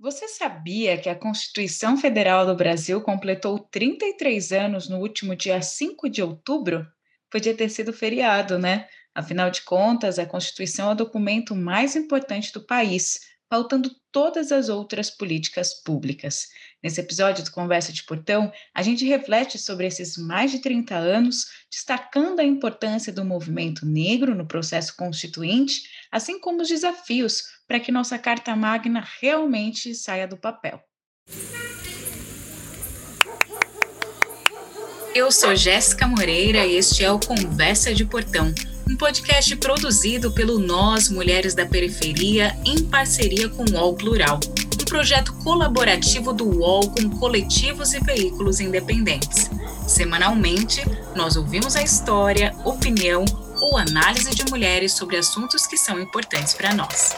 Você sabia que a Constituição Federal do Brasil completou 33 anos no último dia 5 de outubro? Podia ter sido feriado, né? Afinal de contas, a Constituição é o documento mais importante do país, pautando todas as outras políticas públicas. Nesse episódio do Conversa de Portão, a gente reflete sobre esses mais de 30 anos, destacando a importância do movimento negro no processo constituinte, assim como os desafios para que nossa Carta Magna realmente saia do papel. Eu sou Jéssica Moreira e este é o Conversa de Portão, um podcast produzido pelo Nós Mulheres da Periferia em parceria com o UOL Plural, um projeto colaborativo do UOL com coletivos e veículos independentes. Semanalmente, nós ouvimos a história, opinião ou análise de mulheres sobre assuntos que são importantes para nós.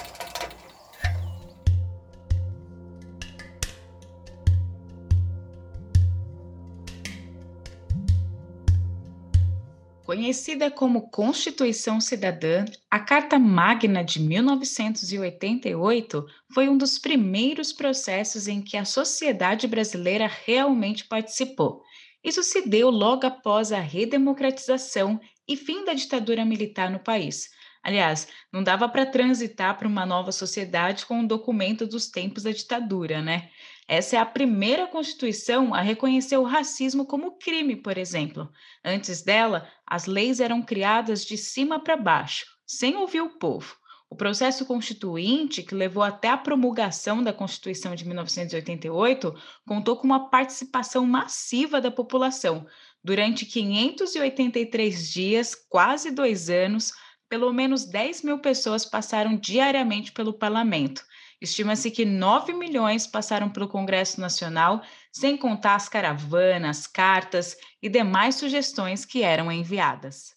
Conhecida como Constituição Cidadã, a Carta Magna de 1988 foi um dos primeiros processos em que a sociedade brasileira realmente participou. Isso se deu logo após a redemocratização e fim da ditadura militar no país. Aliás, não dava para transitar para uma nova sociedade com um documento dos tempos da ditadura, né? Essa é a primeira Constituição a reconhecer o racismo como crime, por exemplo. Antes dela, as leis eram criadas de cima para baixo, sem ouvir o povo. O processo constituinte, que levou até a promulgação da Constituição de 1988, contou com uma participação massiva da população. Durante 583 dias, quase dois anos, pelo menos 10 mil pessoas passaram diariamente pelo parlamento. Estima-se que 9 milhões passaram pelo Congresso Nacional, sem contar as caravanas, cartas e demais sugestões que eram enviadas.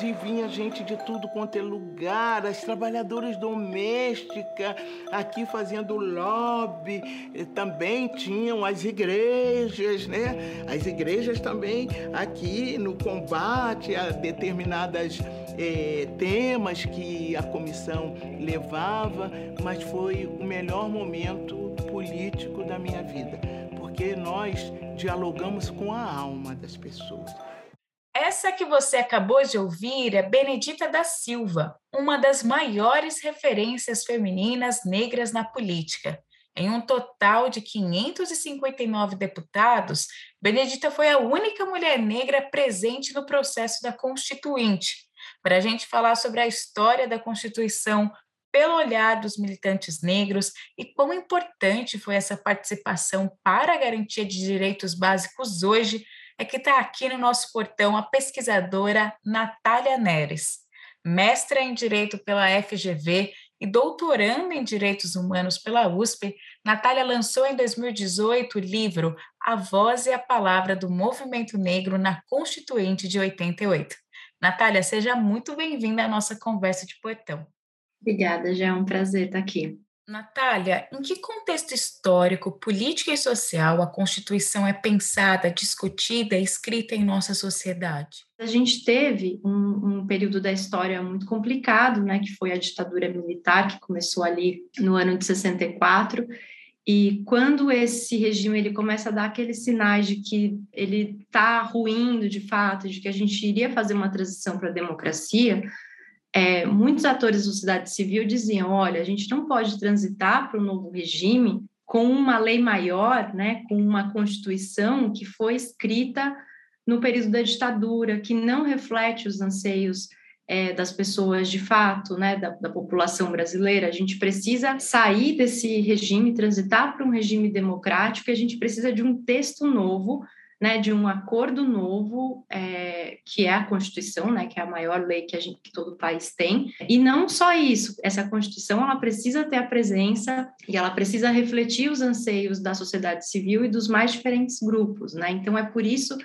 E vinha gente de tudo quanto é lugar, as trabalhadoras domésticas aqui fazendo lobby, também tinham as igrejas, né? As igrejas também aqui no combate a determinadas eh, temas que a comissão levava, mas foi o melhor momento político da minha vida, porque nós dialogamos com a alma das pessoas. Essa que você acabou de ouvir é Benedita da Silva, uma das maiores referências femininas negras na política. Em um total de 559 deputados, Benedita foi a única mulher negra presente no processo da Constituinte. Para a gente falar sobre a história da Constituição pelo olhar dos militantes negros e quão importante foi essa participação para a garantia de direitos básicos hoje, é que está aqui no nosso portão a pesquisadora Natália Neres, mestra em Direito pela FGV e doutoranda em Direitos Humanos pela USP, Natália lançou em 2018 o livro A Voz e a Palavra do Movimento Negro na Constituinte de 88. Natália, seja muito bem-vinda à nossa conversa de portão. Obrigada, já é um prazer estar aqui. Natália, em que contexto histórico, político e social a Constituição é pensada, discutida e escrita em nossa sociedade? A gente teve um, um, período da história muito complicado, né, que foi a ditadura militar, que começou ali no ano de 64, e quando esse regime ele começa a dar aqueles sinais de que ele está ruindo de fato, de que a gente iria fazer uma transição para a democracia, é, muitos atores da sociedade civil diziam: olha, a gente não pode transitar para um novo regime com uma lei maior, né, com uma constituição que foi escrita no período da ditadura, que não reflete os anseios é, das pessoas de fato, né, da, da, população brasileira. A gente precisa sair desse regime, transitar para um regime democrático, e a gente precisa de um texto novo né, de um acordo novo, é, que é a Constituição, né, que é a maior lei que, a gente, que todo país tem. E não só isso, essa Constituição ela precisa ter a presença e ela precisa refletir os anseios da sociedade civil e dos mais diferentes grupos. Né? Então, é por isso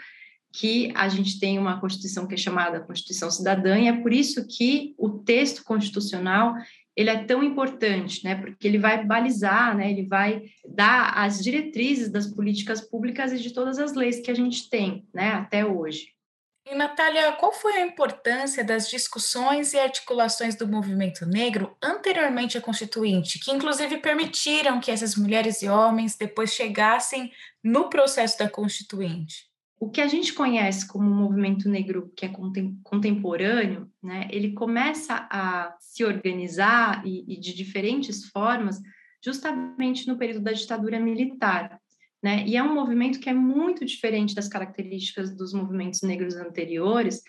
que a gente tem uma Constituição que é chamada Constituição Cidadã, e é por isso que o texto constitucional ele é tão importante, né? Porque ele vai balizar, né? Ele vai dar as diretrizes das políticas públicas e de todas as leis que a gente tem, né? Até hoje. E, Natália, qual foi a importância das discussões e articulações do movimento negro anteriormente à Constituinte, que inclusive permitiram que essas mulheres e homens depois chegassem no processo da Constituinte? O que a gente conhece como movimento negro que é contemporâneo, né, ele começa a se organizar e, e de diferentes formas justamente no período da ditadura militar. Né? E é um movimento que é muito diferente das características dos movimentos negros anteriores,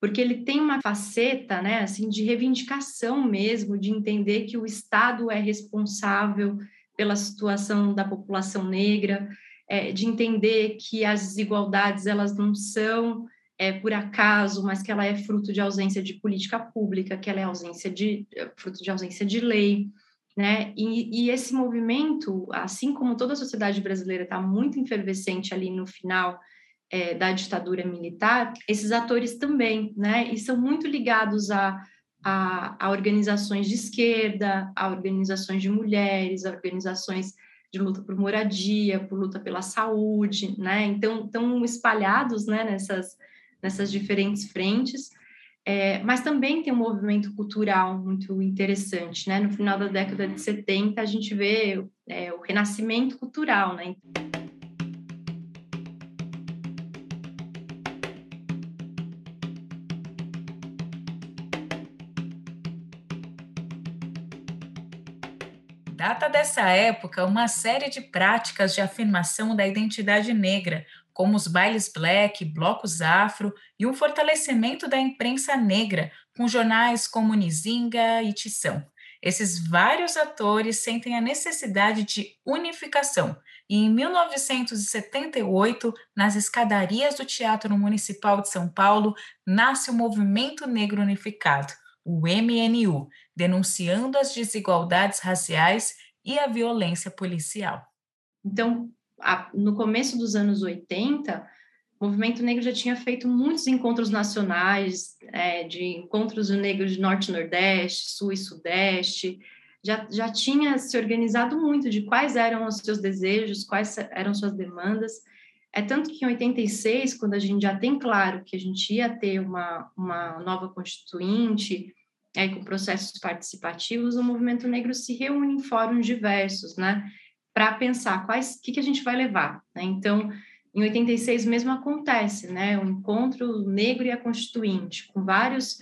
porque ele tem uma faceta, né, assim, de reivindicação mesmo, de entender que o Estado é responsável pela situação da população negra, é, de entender que as desigualdades elas não são é, por acaso, mas que ela é fruto de ausência de política pública, que ela é ausência de é, fruto de ausência de lei né? E, e, esse movimento, assim como toda a sociedade brasileira está muito efervescente ali no final é, da ditadura militar, esses atores também, né? E são muito ligados a, a, a, organizações de esquerda, a organizações de mulheres, a organizações de luta por moradia, por luta pela saúde, né? Então, estão espalhados, né? Nessas nessas diferentes frentes. É, mas também tem um movimento cultural muito interessante, né? No final da década de 70, a gente vê é, o renascimento cultural, né? Data dessa época uma série de práticas de afirmação da identidade negra, como os bailes black, blocos afro e um fortalecimento da imprensa negra, com jornais como Nizinga e Tição. Esses vários atores sentem a necessidade de unificação, e em 1978, nas escadarias do Teatro Municipal de São Paulo, nasce o Movimento Negro Unificado, o MNU, denunciando as desigualdades raciais e a violência policial. Então, a, no começo dos anos 80, o movimento negro já tinha feito muitos encontros nacionais, é, de encontros de negros de Norte e Nordeste, Sul e Sudeste, já, já tinha se organizado muito de quais eram os seus desejos, quais eram suas demandas. É tanto que em 86, quando a gente já tem claro que a gente ia ter uma, uma nova constituinte, é, com processos participativos, o movimento negro se reúne em fóruns diversos, né? para pensar quais que, que a gente vai levar. Né? Então, em 86 mesmo acontece, né, o encontro negro e a constituinte, com vários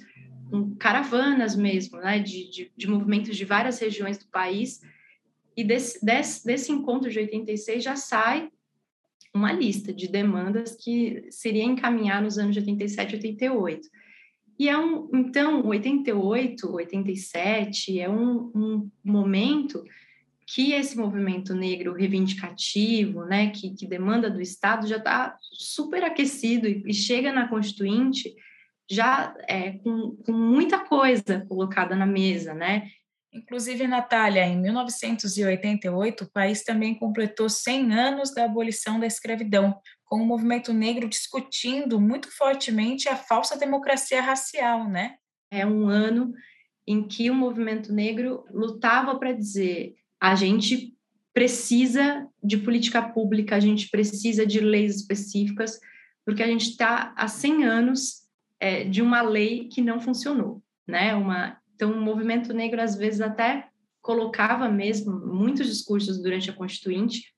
com caravanas mesmo, né, de, de, de, movimentos de várias regiões do país, e desse, desse, desse encontro de 86 já sai uma lista de demandas que seria encaminhar nos anos de 87 e 88. E é um, então, 88, 87 é um, um momento que esse movimento negro reivindicativo, né, que, que demanda do Estado, já está super aquecido e, e, chega na Constituinte já é, com, com muita coisa colocada na mesa, né? Inclusive, Natália, em 1988, o país também completou 100 anos da abolição da escravidão, com o movimento negro discutindo muito fortemente a falsa democracia racial, né? É um ano em que o movimento negro lutava para dizer a gente precisa de política pública, a gente precisa de leis específicas, porque a gente está há 100 anos é, de uma lei que não funcionou, né? Uma, então, o movimento negro, às vezes, até colocava mesmo muitos discursos durante a Constituinte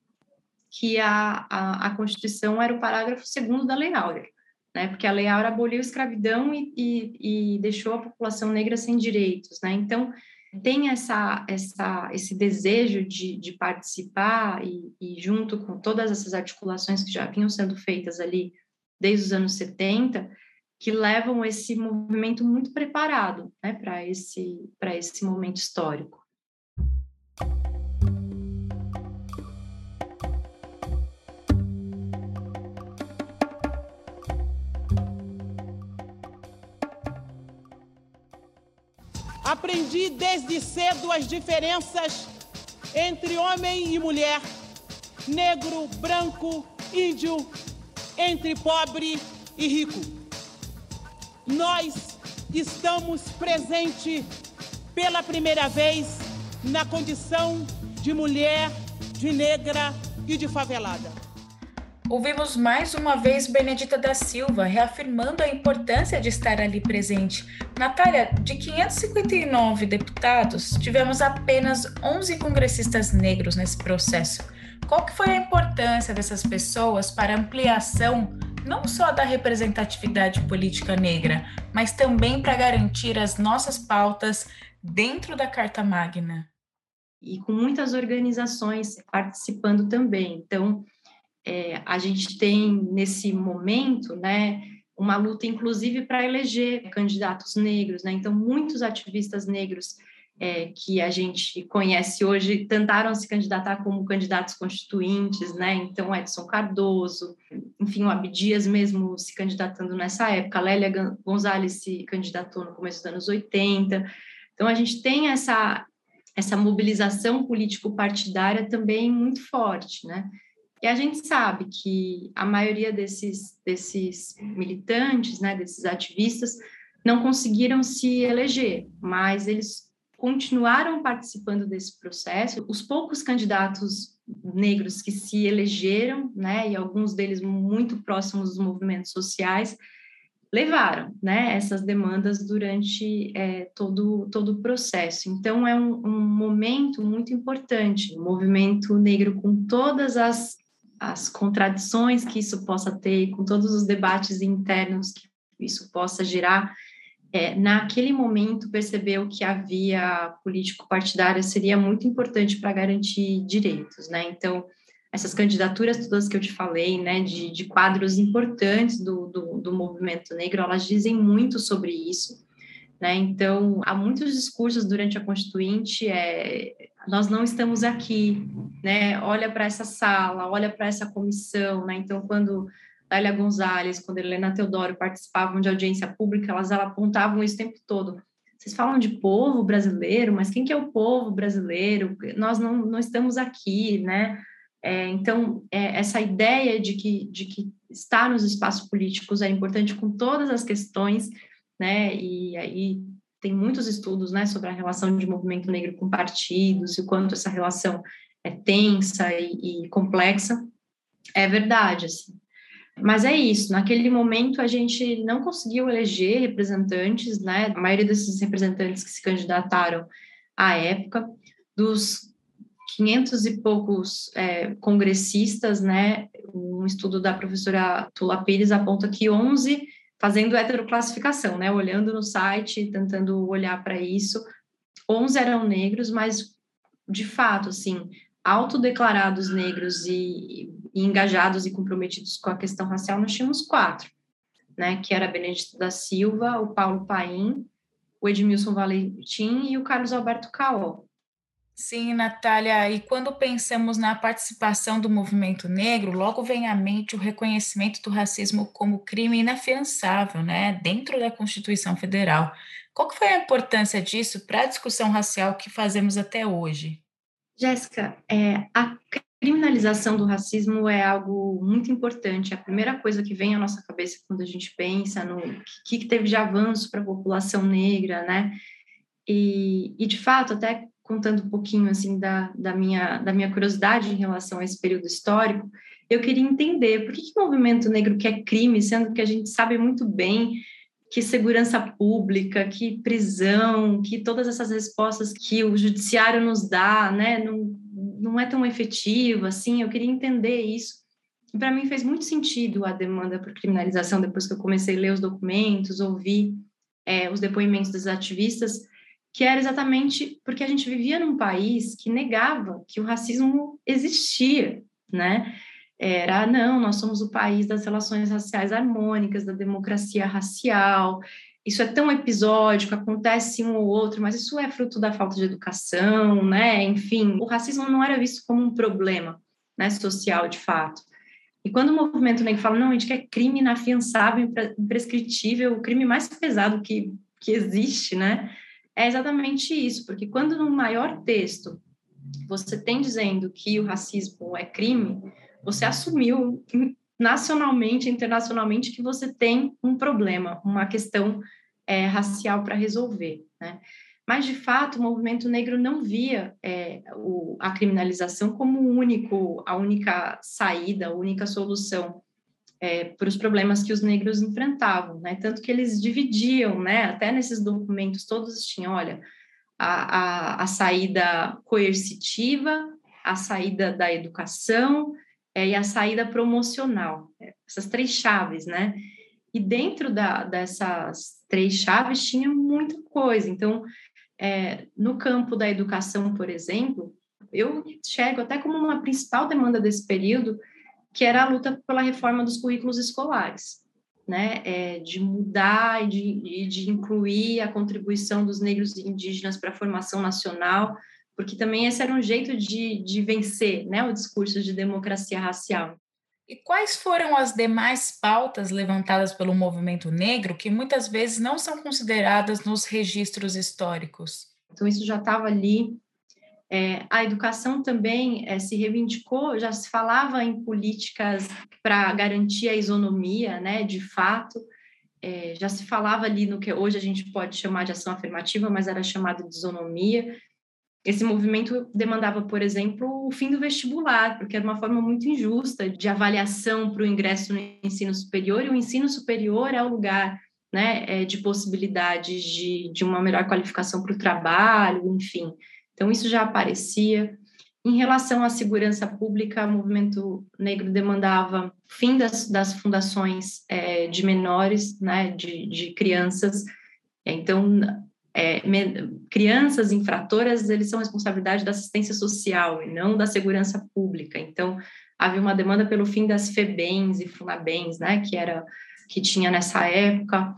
que a, a, a Constituição era o parágrafo segundo da Lei Áurea, né? Porque a Lei Áurea aboliu a escravidão e, e, e deixou a população negra sem direitos, né? Então, tem essa, essa, esse desejo de, de participar e, e, junto com todas essas articulações que já vinham sendo feitas ali desde os anos 70, que levam esse movimento muito preparado né, para esse, esse momento histórico. Aprendi desde cedo as diferenças entre homem e mulher, negro, branco, índio, entre pobre e rico. Nós estamos presentes pela primeira vez na condição de mulher, de negra e de favelada. Ouvimos mais uma vez Benedita da Silva reafirmando a importância de estar ali presente. Natália, de 559 deputados, tivemos apenas 11 congressistas negros nesse processo. Qual que foi a importância dessas pessoas para a ampliação não só da representatividade política negra, mas também para garantir as nossas pautas dentro da Carta Magna? E com muitas organizações participando também. Então, é, a gente tem nesse momento, né, uma luta inclusive para eleger candidatos negros, né? Então muitos ativistas negros é, que a gente conhece hoje tentaram se candidatar como candidatos constituintes, né? Então Edson Cardoso, enfim, o Abdias mesmo se candidatando nessa época, Lélia Gonzalez se candidatou no começo dos anos 80. Então a gente tem essa essa mobilização político-partidária também muito forte, né? E a gente sabe que a maioria desses, desses militantes, né, desses ativistas, não conseguiram se eleger, mas eles continuaram participando desse processo. Os poucos candidatos negros que se elegeram, né, e alguns deles muito próximos dos movimentos sociais, levaram né, essas demandas durante é, todo, todo o processo. Então, é um, um momento muito importante, o movimento negro com todas as as contradições que isso possa ter, com todos os debates internos que isso possa gerar, é, naquele momento percebeu que a via político-partidária seria muito importante para garantir direitos, né? Então, essas candidaturas todas que eu te falei, né, de, de quadros importantes do, do, do movimento negro, elas dizem muito sobre isso, né? Então, há muitos discursos durante a Constituinte, é, nós não estamos aqui, né? Olha para essa sala, olha para essa comissão, né? Então, quando Dália Gonzalez, quando Helena Teodoro participavam de audiência pública, elas, apontavam isso o tempo todo. Vocês falam de povo brasileiro, mas quem que é o povo brasileiro? Nós não, não estamos aqui, né? É, então, é, essa ideia de que, de que estar nos espaços políticos é importante com todas as questões né? E aí tem muitos estudos, né, sobre a relação de movimento negro com partidos e o quanto essa relação é tensa e, e complexa. É verdade, assim. Mas é isso, naquele momento a gente não conseguiu eleger representantes, né? A maioria desses representantes que se candidataram à época, dos 500 e poucos é, congressistas, né? Um estudo da professora Tula Pires aponta que 11 fazendo heteroclassificação, né? Olhando no site, tentando olhar para isso. 11 eram negros, mas de fato, assim, autodeclarados negros e, e, engajados e comprometidos com a questão racial, nós tínhamos quatro, né? Que era Benedito da Silva, o Paulo Paim, o Edmilson Valentim e o Carlos Alberto Caó. Sim, Natália, e quando pensamos na participação do movimento negro, logo vem à mente o reconhecimento do racismo como crime inafiançável, né, dentro da Constituição Federal. Qual que foi a importância disso para a discussão racial que fazemos até hoje? Jéssica, é, a criminalização do racismo é algo muito importante. É a primeira coisa que vem à nossa cabeça quando a gente pensa no que, que teve de avanço para a população negra, né? E, e, de fato, até contando um pouquinho assim da, da, minha, da minha curiosidade em relação a esse período histórico, eu queria entender por que, que o movimento negro quer crime, sendo que a gente sabe muito bem que segurança pública, que prisão, que todas essas respostas que o judiciário nos dá, né, não, não é tão efetivo assim. Eu queria entender isso. E para mim fez muito sentido a demanda por criminalização depois que eu comecei a ler os documentos, ouvir é, os depoimentos dos ativistas que era exatamente porque a gente vivia num país que negava que o racismo existia, né? Era, não, nós somos o país das relações raciais harmônicas, da democracia racial, isso é tão episódico, acontece um ou outro, mas isso é fruto da falta de educação, né? Enfim, o racismo não era visto como um problema né, social, de fato. E quando o movimento negro fala, não, a gente quer crime inafiançável, imprescritível, o crime mais pesado que, que existe, né? é exatamente isso, porque quando no maior texto você tem dizendo que o racismo é crime, você assumiu nacionalmente, internacionalmente, que você tem um problema, uma questão é, racial para resolver, né? mas, de fato, o movimento negro não via é, o, a criminalização como único, a única saída, a única solução é, para os problemas que os negros enfrentavam, né? Tanto que eles dividiam, né? Até nesses documentos todos tinham, olha, a, a, a saída coercitiva, a saída da educação é, e a saída promocional, é, essas três chaves, né? E dentro da, dessas três chaves tinha muita coisa. Então, é, no campo da educação, por exemplo, eu enxergo até como uma principal demanda desse período, que era a luta pela reforma dos currículos escolares, né, é, de mudar e de, de incluir a contribuição dos negros e indígenas para a formação nacional, porque também esse era um jeito de, de vencer né, o discurso de democracia racial. E quais foram as demais pautas levantadas pelo movimento negro que muitas vezes não são consideradas nos registros históricos? Então, isso já estava ali. É, a educação também é, se reivindicou, já se falava em políticas para garantir a isonomia, né, de fato, é, já se falava ali no que hoje a gente pode chamar de ação afirmativa, mas era chamado de isonomia, esse movimento demandava, por exemplo, o fim do vestibular, porque era uma forma muito injusta de avaliação para o ingresso no ensino superior, e o ensino superior é o lugar né, é, de possibilidades de, de uma melhor qualificação para o trabalho, enfim. Então, isso já aparecia. Em relação à segurança pública, o movimento negro demandava fim das, das fundações é, de menores, né, de, de crianças. Então, é, crianças infratoras, eles são responsabilidade da assistência social e não da segurança pública. Então, havia uma demanda pelo fim das FEBENs e FUNABENs, né, que era que tinha nessa época.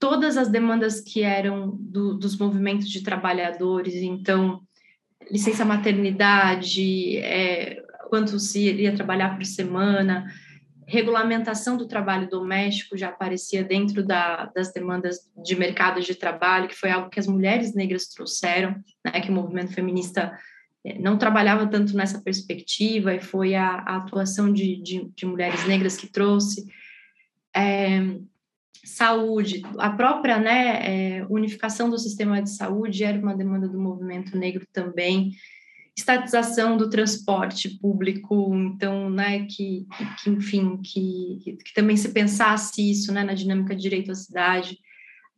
Todas as demandas que eram do, dos movimentos de trabalhadores, então, licença maternidade, é, quanto se iria trabalhar por semana, regulamentação do trabalho doméstico já aparecia dentro da, das demandas de mercado de trabalho, que foi algo que as mulheres negras trouxeram, né, que o movimento feminista eh, não trabalhava tanto nessa perspectiva, e foi a, a atuação de, de, de, mulheres negras que trouxe. É, saúde, a própria né, é, unificação do sistema de saúde era uma demanda do movimento negro também, estatização do transporte público, então, né, que, que enfim, que, que também se pensasse isso, né, na dinâmica de direito à cidade.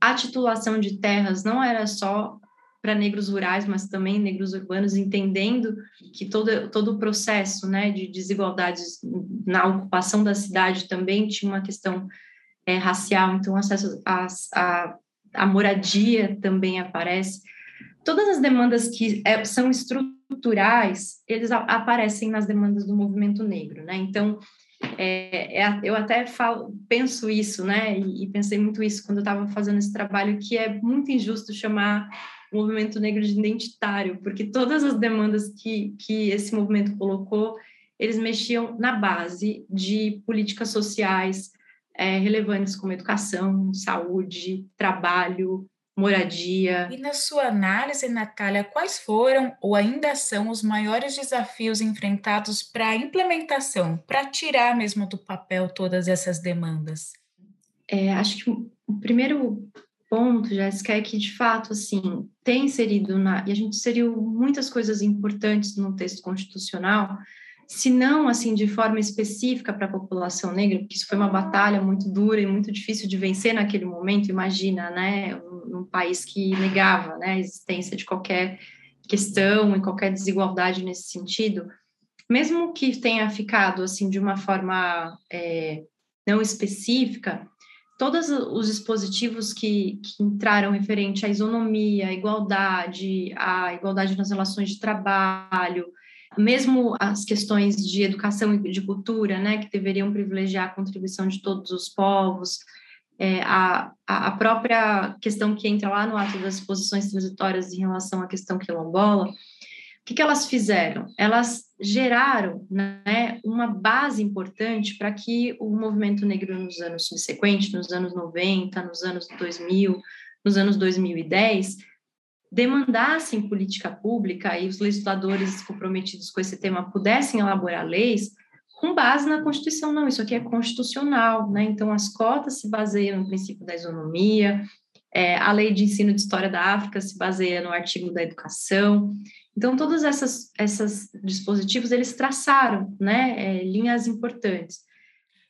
A titulação de terras não era só para negros rurais, mas também negros urbanos, entendendo que todo, todo o processo né, de desigualdades na ocupação da cidade também tinha uma questão é, racial, então acesso à moradia também aparece todas as demandas que é, são estruturais, eles a, aparecem nas demandas do movimento negro, né? Então, é, é, eu até falo, penso isso, né? E, e pensei muito isso quando eu estava fazendo esse trabalho, que é muito injusto chamar o movimento negro de identitário, porque todas as demandas que, que esse movimento colocou, eles mexiam na base de políticas sociais é, relevantes como educação, saúde, trabalho, moradia. E na sua análise, Natália, quais foram ou ainda são os maiores desafios enfrentados para a implementação, para tirar mesmo do papel todas essas demandas? É, acho que o primeiro ponto, Jéssica, é que de fato, assim, tem inserido na, e a gente inseriu muitas coisas importantes no texto constitucional, se não assim de forma específica para a população negra, porque isso foi uma batalha muito dura e muito difícil de vencer naquele momento, imagina, né, um, país que negava, né, a existência de qualquer questão e qualquer desigualdade nesse sentido, mesmo que tenha ficado assim de uma forma é, não específica, todos os dispositivos que, que entraram referente à isonomia, à igualdade, à igualdade nas relações de trabalho, mesmo as questões de educação e de cultura, né, que deveriam privilegiar a contribuição de todos os povos, é, a, a própria questão que entra lá no ato das posições transitórias em relação à questão quilombola, o que, que elas fizeram? Elas geraram né, uma base importante para que o movimento negro nos anos subsequentes, nos anos 90, nos anos 2000, nos anos 2010, demandassem política pública e os legisladores comprometidos com esse tema pudessem elaborar leis com base na Constituição. Não, isso aqui é constitucional, né? Então, as cotas se baseiam no princípio da isonomia, É, a lei de ensino de história da África se baseia no artigo da educação. Então, todos essas, esses dispositivos, eles traçaram né, é, linhas importantes.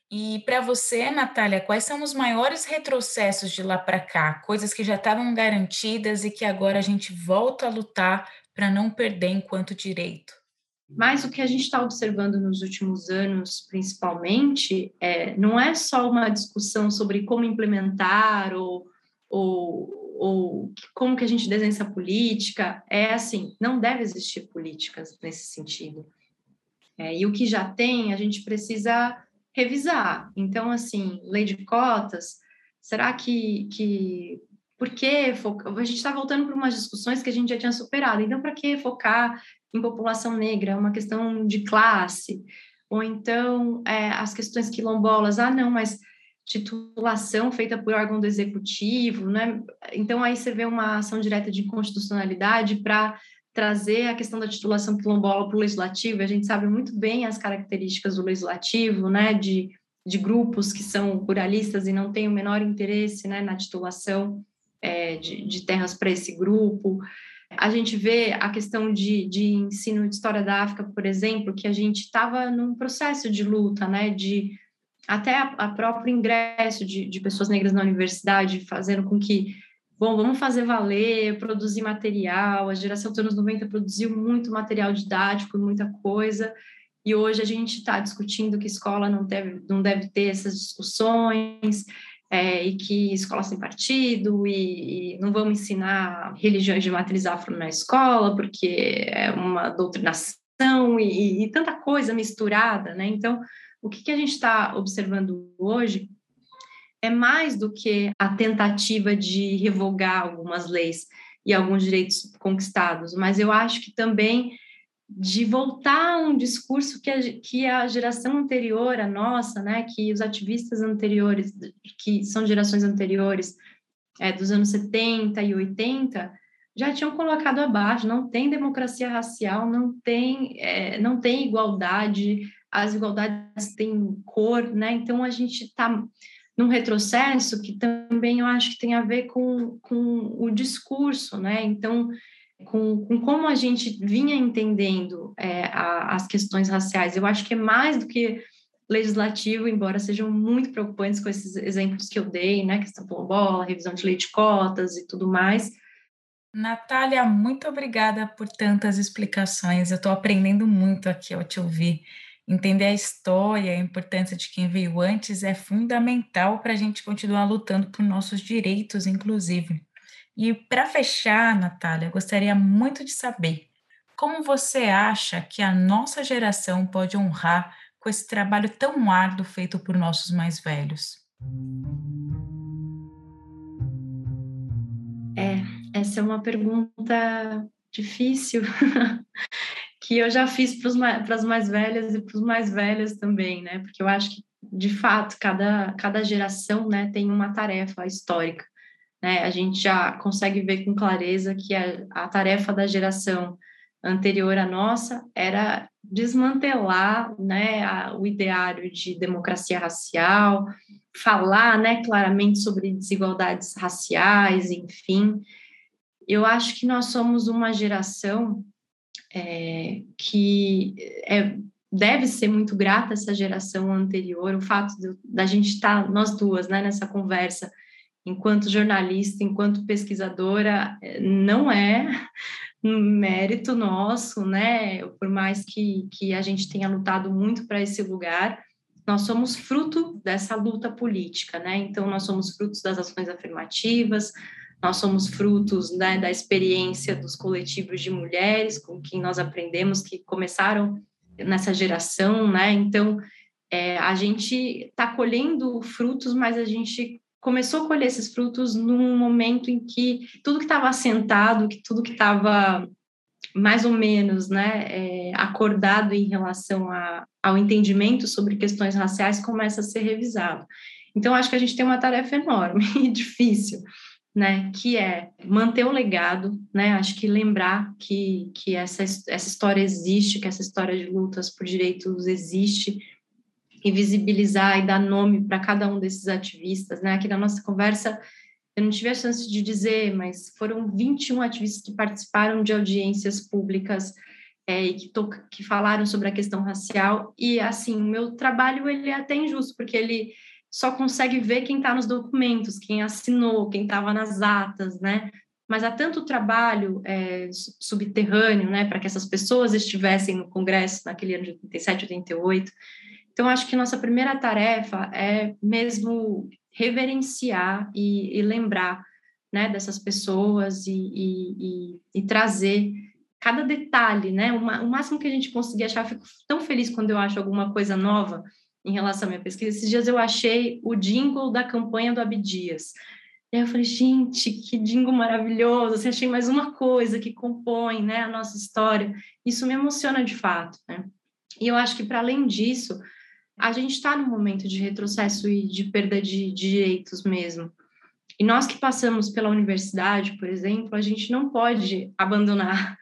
E para você, Natália, quais são os maiores retrocessos de lá para cá? Coisas que já estavam garantidas e que agora a gente volta a lutar para não perder enquanto direito? Mas o que a gente está observando nos últimos anos, principalmente, é, não é só uma discussão sobre como implementar ou, ou, ou como que a gente desenha essa política. É assim, não deve existir políticas nesse sentido. É, e o que já tem, a gente precisa revisar. Então, assim, lei de cotas, será que, que por que? A gente está voltando para umas discussões que a gente já tinha superado. Então, para que focar em população negra? É uma questão de classe. Ou então, é, as questões quilombolas. Ah, não, mas titulação feita por órgão do executivo, né? Então, aí você vê uma ação direta de inconstitucionalidade para trazer a questão da titulação quilombola para o legislativo. A gente sabe muito bem as características do legislativo, né? De, de grupos que são ruralistas e não têm o menor interesse né, na titulação é, de, de, terras para esse grupo. A gente vê a questão de, de ensino de história da África, por exemplo, que a gente estava num processo de luta, né, de até a, a próprio ingresso de, de pessoas negras na universidade, fazendo com que, bom, vamos fazer valer, produzir material. A geração dos anos 90 produziu muito material didático, muita coisa, e hoje a gente está discutindo que escola não deve, não deve ter essas discussões, é, e que escola sem partido, e, e, não vamos ensinar religiões de matriz afro na escola, porque é uma doutrinação e, e tanta coisa misturada, né? Então, o que, que a gente está observando hoje é mais do que a tentativa de revogar algumas leis e alguns direitos conquistados, mas eu acho que também de voltar a um discurso que a, que a geração anterior, a nossa, né, que os ativistas anteriores, que são gerações anteriores, é, dos anos 70 e 80, já tinham colocado abaixo, não tem democracia racial, não tem, é, não tem igualdade, as igualdades têm cor, né, então a gente está num retrocesso que também eu acho que tem a ver com, com o discurso, né, então com, com como a gente vinha entendendo é, a, as questões raciais. Eu acho que é mais do que legislativo, embora sejam muito preocupantes com esses exemplos que eu dei, né, questão bola, revisão de lei de cotas e tudo mais. Natália, muito obrigada por tantas explicações. Eu estou aprendendo muito aqui ao te ouvir. Entender a história, a importância de quem veio antes é fundamental para a gente continuar lutando por nossos direitos, inclusive. E para fechar, Natália, gostaria muito de saber como você acha que a nossa geração pode honrar com esse trabalho tão árduo feito por nossos mais velhos? É, essa é uma pergunta difícil que eu já fiz para as mais velhas e para os mais velhos também, né? Porque eu acho que, de fato, cada, cada geração né, tem uma tarefa histórica. Né? A gente já consegue ver com clareza que a, a tarefa da geração anterior à nossa era desmantelar né, a, o ideário de democracia racial, falar né, claramente sobre desigualdades raciais, enfim. Eu acho que nós somos uma geração é, que é, deve ser muito grata essa geração anterior, o fato da gente estar, tá, nós duas, né, nessa conversa, enquanto jornalista, enquanto pesquisadora, eh, não é mérito nosso, né? Por mais que, que a gente tenha lutado muito para esse lugar, nós somos fruto dessa luta política, né? Então, nós somos frutos das ações afirmativas, nós somos frutos né, da experiência dos coletivos de mulheres com quem nós aprendemos, que começaram nessa geração, né? Então, é, a gente está colhendo frutos, mas a gente começou a colher esses frutos num momento em que tudo que estava assentado, que tudo que estava mais ou menos né, é, acordado em relação a, ao entendimento sobre questões raciais começa a ser revisado. Então, acho que a gente tem uma tarefa enorme e difícil, né, que é manter o legado, né, acho que lembrar que, que essa, essa história existe, que essa história de lutas por direitos existe, e visibilizar e dar nome para cada um desses ativistas, né? Aqui na nossa conversa eu não tive a chance de dizer, mas foram 21 ativistas que participaram de audiências públicas é, e que, to, que falaram sobre a questão racial. E, assim, o meu trabalho ele é até injusto, porque ele só consegue ver quem está nos documentos, quem assinou, quem estava nas atas, né? Mas há tanto trabalho é, subterrâneo, né, para que essas pessoas estivessem no Congresso naquele ano de 87, 88. Então, acho que nossa primeira tarefa é mesmo reverenciar e, e lembrar né, dessas pessoas e, e, e, trazer cada detalhe, né? O, máximo que a gente conseguir achar, fico tão feliz quando eu acho alguma coisa nova em relação à minha pesquisa. Esses dias eu achei o jingle da campanha do Abdias. E aí eu falei, gente, que jingle maravilhoso! Assim, achei mais uma coisa que compõe né, a nossa história. Isso me emociona de fato, né? E eu acho que, para além disso, a gente está num momento de retrocesso e de perda de, de direitos mesmo. E nós que passamos pela universidade, por exemplo, a gente não pode abandonar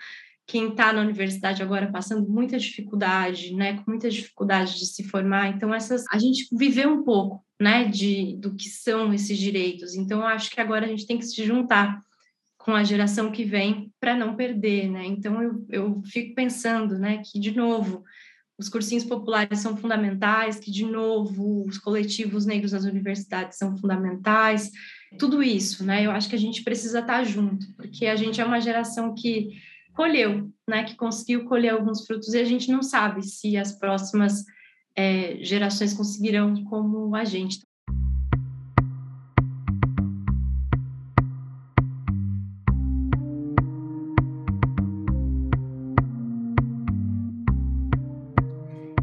quem está na universidade agora passando muita dificuldade, né, com muita dificuldade de se formar. Então essas a gente viveu um pouco, né, de do que são esses direitos. Então eu acho que agora a gente tem que se juntar com a geração que vem para não perder, né? Então eu, eu fico pensando, né, que de novo os cursinhos populares são fundamentais, que, de novo, os coletivos negros nas universidades são fundamentais, tudo isso, né? Eu acho que a gente precisa estar junto, porque a gente é uma geração que colheu, né? Que conseguiu colher alguns frutos e a gente não sabe se as próximas é, gerações conseguirão como a gente.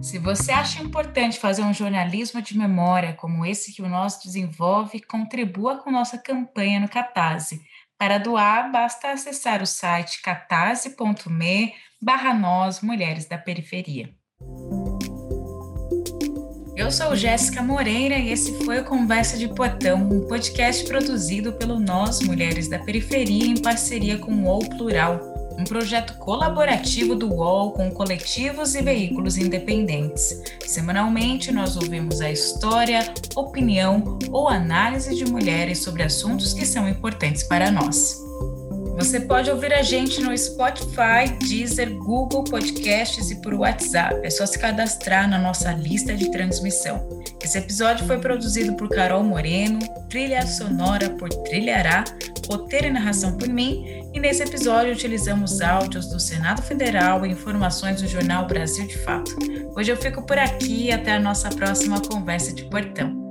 Se você acha importante fazer um jornalismo de memória como esse que o nosso desenvolve, contribua com nossa campanha no Catarse. Para doar, basta acessar o site catarse.me barra nós, mulheres da periferia. Eu sou Jéssica Moreira e esse foi o Conversa de Portão, um podcast produzido pelo Nós Mulheres da Periferia em parceria com o UOL Plural um projeto colaborativo do UOL com coletivos e veículos independentes. Semanalmente, nós ouvimos a história, opinião ou análise de mulheres sobre assuntos que são importantes para nós. Você pode ouvir a gente no Spotify, Deezer, Google Podcasts e por WhatsApp. É só se cadastrar na nossa lista de transmissão. Esse episódio foi produzido por Carol Moreno, trilha sonora por Trilhará, roteiro e narração por mim, e nesse episódio utilizamos áudios do Senado Federal e informações do jornal Brasil de Fato. Hoje eu fico por aqui até a nossa próxima conversa de portão.